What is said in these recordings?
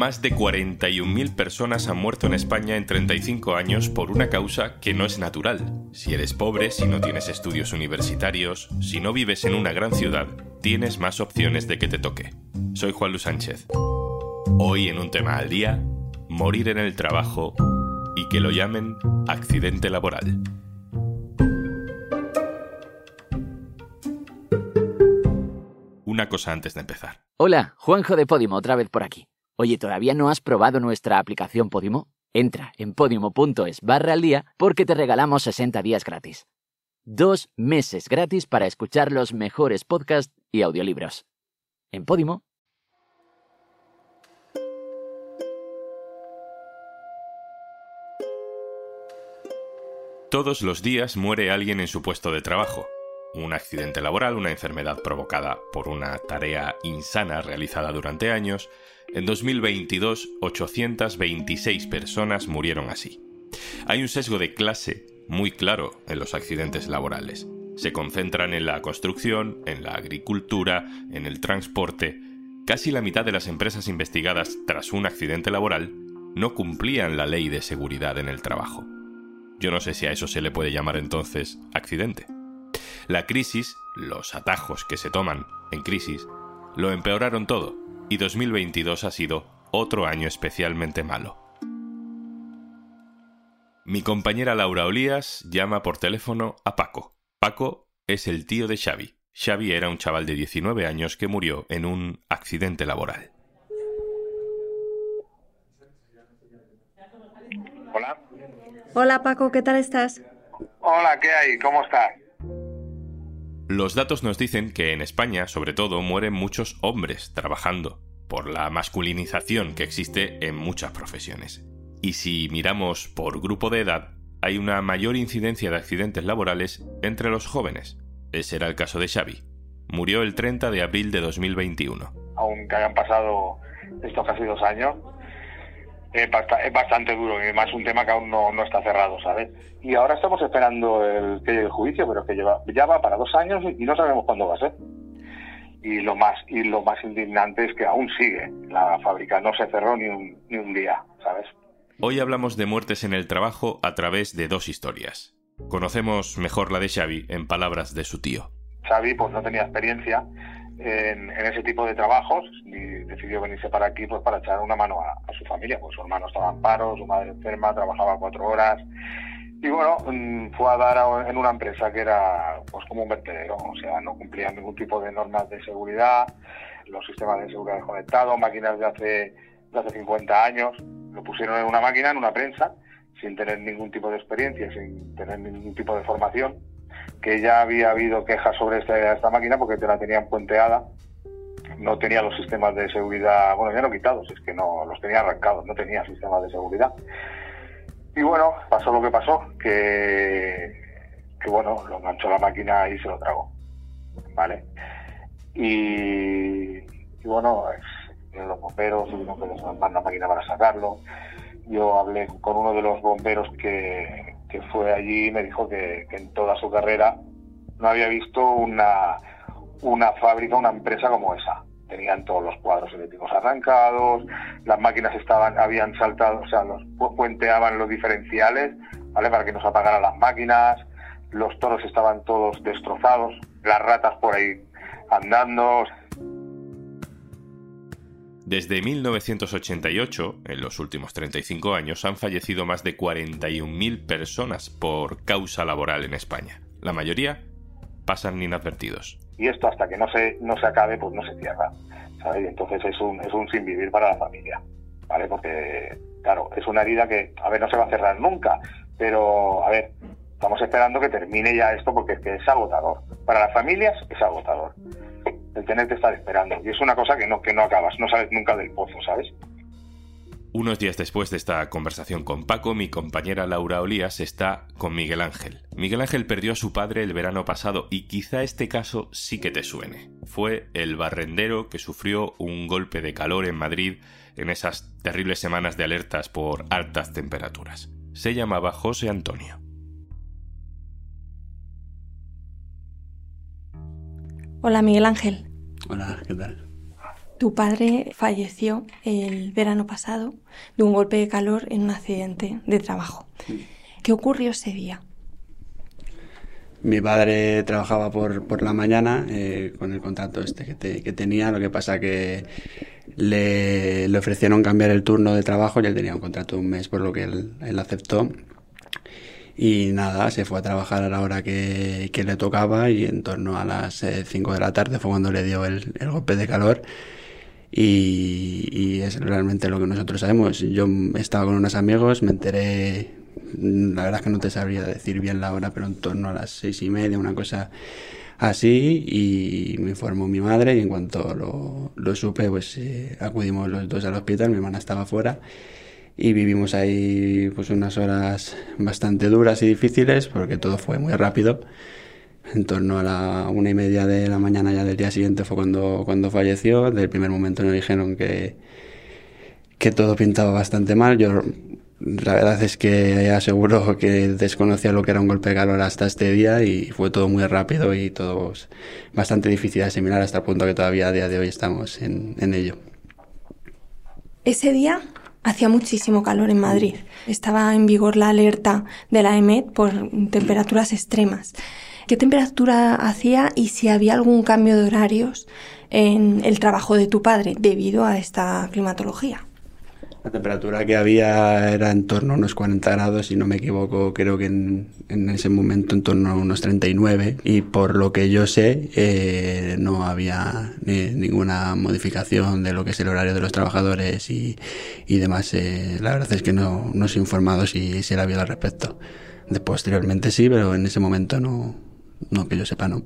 Más de 41.000 personas han muerto en España en 35 años por una causa que no es natural. Si eres pobre, si no tienes estudios universitarios, si no vives en una gran ciudad, tienes más opciones de que te toque. Soy Juan Luis Sánchez. Hoy en un tema al día, morir en el trabajo y que lo llamen accidente laboral. Una cosa antes de empezar. Hola, Juanjo de Podimo, otra vez por aquí. Oye, ¿todavía no has probado nuestra aplicación Podimo? Entra en podimo.es barra al día porque te regalamos 60 días gratis. Dos meses gratis para escuchar los mejores podcasts y audiolibros. En Podimo. Todos los días muere alguien en su puesto de trabajo. Un accidente laboral, una enfermedad provocada por una tarea insana realizada durante años. En 2022, 826 personas murieron así. Hay un sesgo de clase muy claro en los accidentes laborales. Se concentran en la construcción, en la agricultura, en el transporte. Casi la mitad de las empresas investigadas tras un accidente laboral no cumplían la ley de seguridad en el trabajo. Yo no sé si a eso se le puede llamar entonces accidente. La crisis, los atajos que se toman en crisis, lo empeoraron todo y 2022 ha sido otro año especialmente malo. Mi compañera Laura Olías llama por teléfono a Paco. Paco es el tío de Xavi. Xavi era un chaval de 19 años que murió en un accidente laboral. Hola. Hola Paco, ¿qué tal estás? Hola, ¿qué hay? ¿Cómo estás? Los datos nos dicen que en España, sobre todo, mueren muchos hombres trabajando, por la masculinización que existe en muchas profesiones. Y si miramos por grupo de edad, hay una mayor incidencia de accidentes laborales entre los jóvenes. Ese era el caso de Xavi. Murió el 30 de abril de 2021. Aunque hayan pasado estos casi dos años, es, bastante duro y más un tema que aún no, está cerrado, ¿sabes? Y ahora estamos esperando el que llegue el juicio, pero que lleva, ya va para dos años y no sabemos cuándo va a ser. Y lo más y lo más indignante es que aún sigue. La fábrica no se cerró ni un, ni un día, ¿sabes? Hoy hablamos de muertes en el trabajo a través de dos historias. Conocemos mejor la de Xavi en palabras de su tío. Xavi pues no tenía experiencia en, ese tipo de trabajos y decidió venirse para aquí pues para echar una mano a, su familia. Pues su hermano estaba en paro, su madre enferma, trabajaba cuatro horas y bueno, mm, fue a dar en una empresa que era pues como un vertedero, o sea, no cumplía ningún tipo de normas de seguridad, los sistemas de seguridad desconectados, máquinas de hace, de hace 50 años, lo pusieron en una máquina, en una prensa, sin tener ningún tipo de experiencia, sin tener ningún tipo de formación, que ya había habido quejas sobre esta, esta máquina porque te la tenían puenteada, no tenía los sistemas de seguridad, bueno, ya no quitados, es que no los tenía arrancados, no tenía sistemas de seguridad. Y bueno, pasó lo que pasó, que, que bueno, lo enganchó la máquina y se lo tragó, ¿vale? Y, y bueno, los bomberos tuvieron que desarmar la máquina para sacarlo. Yo hablé con uno de los bomberos que, que fue allí y me dijo que, en toda su carrera no había visto una, una fábrica, una empresa como esa. Tenían todos los cuadros eléctricos arrancados, las máquinas estaban, habían saltado, o sea, los puenteaban los diferenciales, ¿vale? Para que no se apagaran las máquinas, los toros estaban todos destrozados, las ratas por ahí andando. Desde 1988, en los últimos 35 años, han fallecido más de 41.000 personas por causa laboral en España. La mayoría pasan inadvertidos. Y esto hasta que no se, no se acabe, pues no se cierra. ¿sabes? Y entonces es un, es un sin vivir para la familia. ¿Vale? Porque, claro, es una herida que, a ver, no se va a cerrar nunca. Pero, a ver, estamos esperando que termine ya esto porque es que es agotador. Para las familias es agotador el tener estar esperando. Y es una cosa que no, que no acabas, no sales nunca del pozo, ¿sabes? Unos días después de esta conversación con Paco, mi compañera Laura Olías está con Miguel Ángel. Miguel Ángel perdió a su padre el verano pasado y quizá este caso sí que te suene. Fue el barrendero que sufrió un golpe de calor en Madrid en esas terribles semanas de alertas por altas temperaturas. Se llamaba José Antonio. Hola Miguel Ángel. Hola, ¿qué tal? Tu padre falleció el verano pasado de un golpe de calor en un accidente de trabajo. ¿Qué ocurrió ese día? Mi padre trabajaba por, por la mañana eh, con el contrato este que, que, tenía, lo que pasa que le, le, ofrecieron cambiar el turno de trabajo y él tenía un contrato de un mes, por lo que él, él aceptó. Y nada, se fue a trabajar a la hora que, que le tocaba y en torno a las 5 eh, de la tarde fue cuando le dio el, el golpe de calor. Y, es realmente lo que nosotros sabemos. Yo estaba con unos amigos, me enteré la verdad es que no te sabría decir bien la hora, pero en torno a las seis y media, una cosa así, y me informó mi madre y en cuanto lo, lo supe, pues eh, acudimos los dos al hospital, mi hermana estaba fuera y vivimos ahí pues unas horas bastante duras y difíciles porque todo fue muy rápido. En torno a la una y media de la mañana ya del día siguiente fue cuando, cuando falleció. Desde el primer momento nos dijeron que, que todo pintaba bastante mal. Yo la verdad es que aseguro que desconocía lo que era un golpe de calor hasta este día y fue todo muy rápido y todo bastante difícil de asimilar hasta el punto que todavía a día de hoy estamos en, en ello. Ese día hacía muchísimo calor en Madrid. Estaba en vigor la alerta de la EMET por temperaturas extremas. ¿Qué temperatura hacía y si había algún cambio de horarios en el trabajo de tu padre debido a esta climatología? La temperatura que había era en torno a unos 40 grados, si no me equivoco, creo que en, en ese momento en torno a unos 39. Y por lo que yo sé, eh, no había eh, ninguna modificación de lo que es el horario de los trabajadores y, demás. Eh, la verdad es que no, no he informado si, si era bien al respecto. De posteriormente sí, pero en ese momento no, no que yo sepa, no.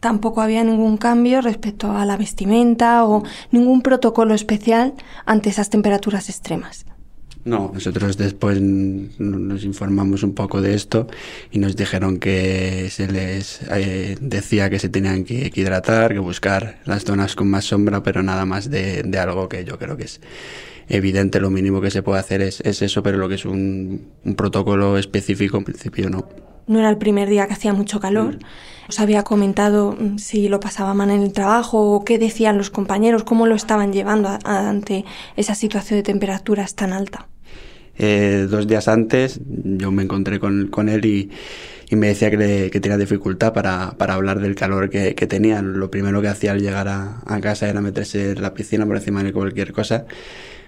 Tampoco había ningún cambio respecto a la vestimenta o ningún protocolo especial ante esas temperaturas extremas. No, nosotros después nos informamos un poco de esto y nos dijeron que se les eh, decía que se tenían que, que, hidratar, que buscar las zonas con más sombra, pero nada más de, de, algo que yo creo que es evidente. Lo mínimo que se puede hacer es, es eso, pero lo que es un, un protocolo específico en principio no no era el primer día que hacía mucho calor. Os había comentado mm, si lo pasaba mal en el trabajo o qué decían los compañeros, cómo lo estaban llevando ante esa situación de temperaturas tan alta. Eh, dos días antes yo me encontré con, con él y, y, me decía que, le, que tenía dificultad para, para, hablar del calor que, que tenía. Lo primero que hacía al llegar a, a casa era meterse en la piscina por encima de cualquier cosa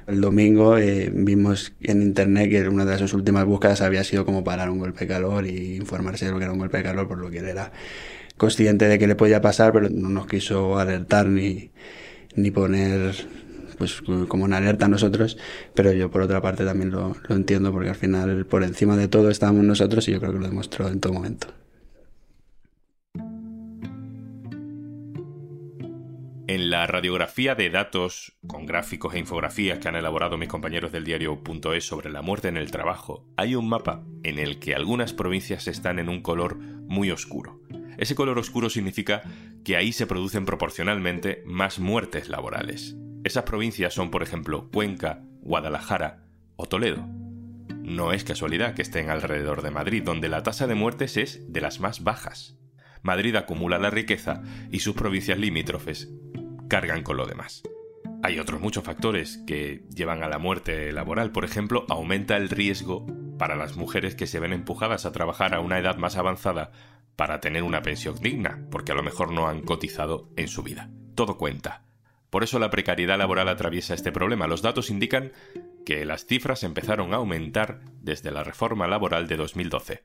el domingo eh, vimos en internet que una de sus últimas búsquedas había sido como parar un golpe de calor y informarse de lo que era un golpe de calor, por lo que él era consciente de que le podía pasar, pero no nos quiso alertar ni, ni poner pues como una alerta a nosotros, pero yo por otra parte también lo, lo entiendo porque al final por encima de todo estábamos nosotros y yo creo que lo demostró en todo momento. En la radiografía de datos, con gráficos e infografías que han elaborado mis compañeros del diario.es sobre la muerte en el trabajo, hay un mapa en el que algunas provincias están en un color muy oscuro. Ese color oscuro significa que ahí se producen proporcionalmente más muertes laborales. Esas provincias son, por ejemplo, Cuenca, Guadalajara o Toledo. No es casualidad que estén alrededor de Madrid, donde la tasa de muertes es de las más bajas. Madrid acumula la riqueza y sus provincias limítrofes cargan con lo demás. Hay otros muchos factores que llevan a la muerte laboral. Por ejemplo, aumenta el riesgo para las mujeres que se ven empujadas a trabajar a una edad más avanzada para tener una pensión digna, porque a lo mejor no han cotizado en su vida. Todo cuenta. Por eso la precariedad laboral atraviesa este problema. Los datos indican que las cifras empezaron a aumentar desde la reforma laboral de 2012.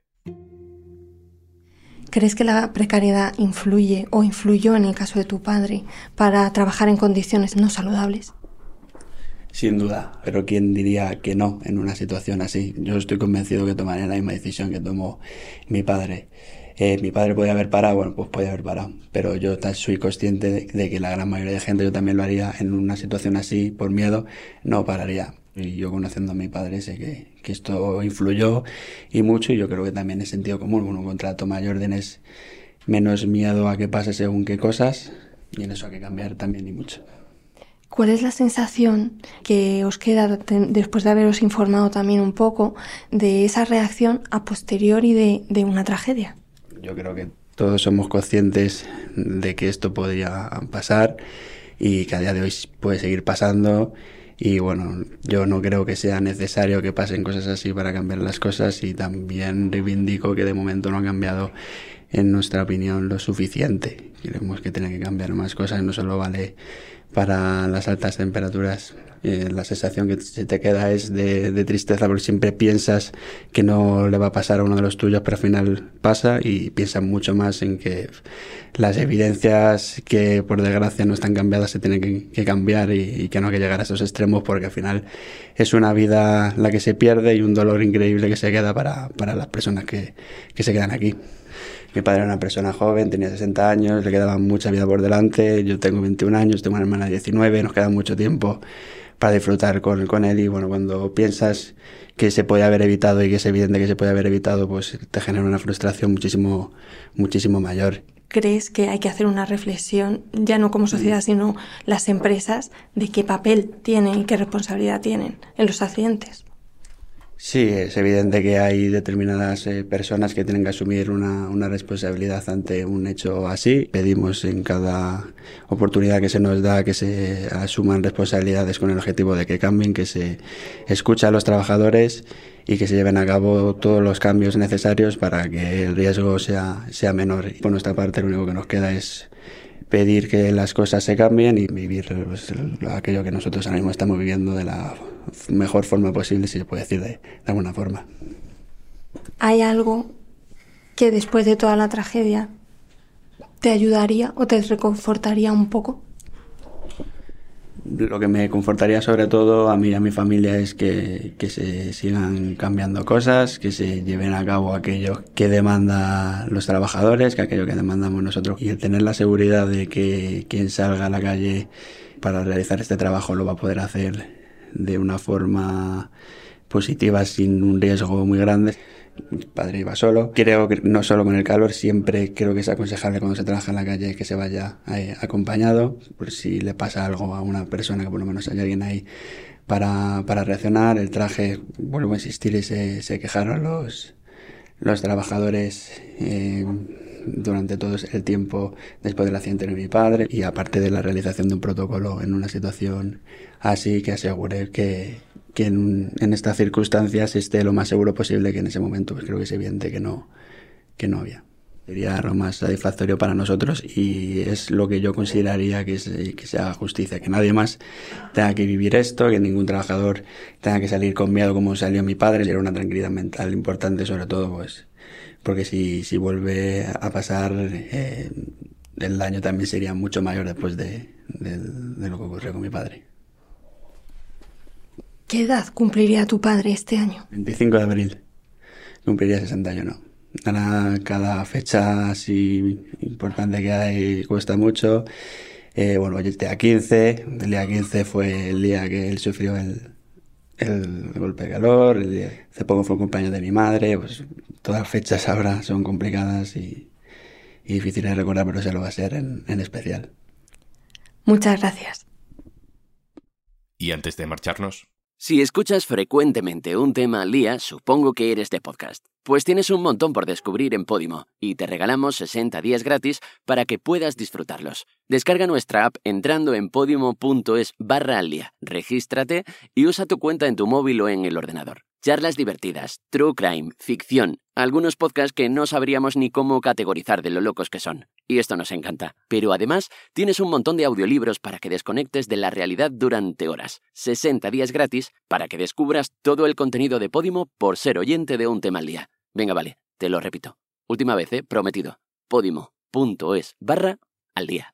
¿Crees que la precariedad influye o influyó en el caso de tu padre para trabajar en condiciones no saludables? Sin duda, pero ¿quién diría que no en una situación así? Yo estoy convencido que tomaría la misma decisión que tomó mi padre. Eh, mi padre podía haber parado, bueno, pues podía haber parado, pero yo soy consciente de, que la gran mayoría de gente, yo también lo haría en una situación así, por miedo, no pararía. Y yo conociendo a mi padre sé que, esto influyó y mucho y yo creo que también es sentido común. un contrato mayor tienes menos miedo a que pase según qué cosas y en eso hay que cambiar también y mucho. ¿Cuál es la sensación que os queda después de haberos informado también un poco de esa reacción a posteriori de una tragedia? Yo creo que todos somos conscientes de que esto podría pasar y que a día de hoy puede seguir pasando. Y bueno, yo no creo que sea necesario que pasen cosas así para cambiar las cosas y también reivindico que de momento no ha cambiado en nuestra opinión lo suficiente. Creemos que tiene que cambiar más cosas, no solo vale para las altas temperaturas. Eh, la sensación que se te queda es de, de, tristeza porque siempre piensas que no le va a pasar a uno de los tuyos, pero al final pasa y piensas mucho más en que las evidencias que por desgracia no están cambiadas se tienen que, cambiar y, y, que no hay que llegar a esos extremos porque al final es una vida la que se pierde y un dolor increíble que se queda para, para las personas que, que se quedan aquí. Mi padre era una persona joven, tenía 60 años, le quedaba mucha vida por delante, yo tengo 21 años, tengo una hermana de 19, nos queda mucho tiempo para disfrutar con, con él y bueno, cuando piensas que se puede haber evitado y que es evidente que se puede haber evitado, pues te genera una frustración muchísimo, muchísimo mayor. ¿Crees que hay que hacer una reflexión, ya no como sociedad, sino las empresas, de qué papel tienen y qué responsabilidad tienen en los accidentes? Sí, es evidente que hay determinadas eh, personas que tienen que asumir una, una, responsabilidad ante un hecho así. Pedimos en cada oportunidad que se nos da que se asuman responsabilidades con el objetivo de que cambien, que se escuche a los trabajadores y que se lleven a cabo todos los cambios necesarios para que el riesgo sea, sea menor. Por nuestra parte, lo único que nos queda es pedir que las cosas se cambien y vivir pues, aquello que nosotros ahora mismo estamos viviendo de la mejor forma posible, si se puede decir de, de alguna forma. ¿Hay algo que después de toda la tragedia te ayudaría o te reconfortaría un poco? Lo que me confortaría sobre todo a mí y a mi familia es que, que, se sigan cambiando cosas, que se lleven a cabo aquello que demandan los trabajadores, que aquello que demandamos nosotros. Y el tener la seguridad de que quien salga a la calle para realizar este trabajo lo va a poder hacer de una forma positiva sin un riesgo muy grande. Mi padre iba solo. Creo que no solo con el calor, siempre creo que es aconsejable cuando se trabaja en la calle que se vaya eh, acompañado, por si le pasa algo a una persona, que por lo menos haya alguien ahí para, para reaccionar. El traje, vuelvo a insistir, y se, quejaron los, los trabajadores. Eh, durante todo el tiempo después del accidente de mi padre y aparte de la realización de un protocolo en una situación así que asegure que, que en, en, estas circunstancias esté lo más seguro posible que en ese momento pues creo que es evidente que no, que no había. Sería lo más satisfactorio para nosotros y es lo que yo consideraría que, es, que se haga justicia, que nadie más tenga que vivir esto, que ningún trabajador tenga que salir con miedo como salió mi padre. Era una tranquilidad mental importante, sobre todo, pues, porque si, si vuelve a pasar, eh, el daño también sería mucho mayor después de, de, de lo que ocurrió con mi padre. ¿Qué edad cumpliría tu padre este año? 25 de abril. Cumpliría 61. Ahora cada fecha así importante que hay cuesta mucho. Eh, bueno, el día 15, el día 15 fue el día que él sufrió el, el golpe de calor, el hace poco fue el cumpleaños de mi madre, pues todas las fechas ahora son complicadas y, y difíciles de recordar, pero se lo va a ser en, en especial. Muchas gracias. Y antes de marcharnos, si escuchas frecuentemente un tema al día, supongo que eres de podcast. Pues tienes un montón por descubrir en Podimo y te regalamos 60 días gratis para que puedas disfrutarlos. Descarga nuestra app entrando en podimo.es barra al día, regístrate y usa tu cuenta en tu móvil o en el ordenador. Charlas divertidas, true crime, ficción, algunos podcasts que no sabríamos ni cómo categorizar de lo locos que son. Y esto nos encanta. Pero además, tienes un montón de audiolibros para que desconectes de la realidad durante horas. 60 días gratis para que descubras todo el contenido de Podimo por ser oyente de un tema al día. Venga, vale, te lo repito. Última vez, ¿eh? Prometido. Podimo.es barra al día.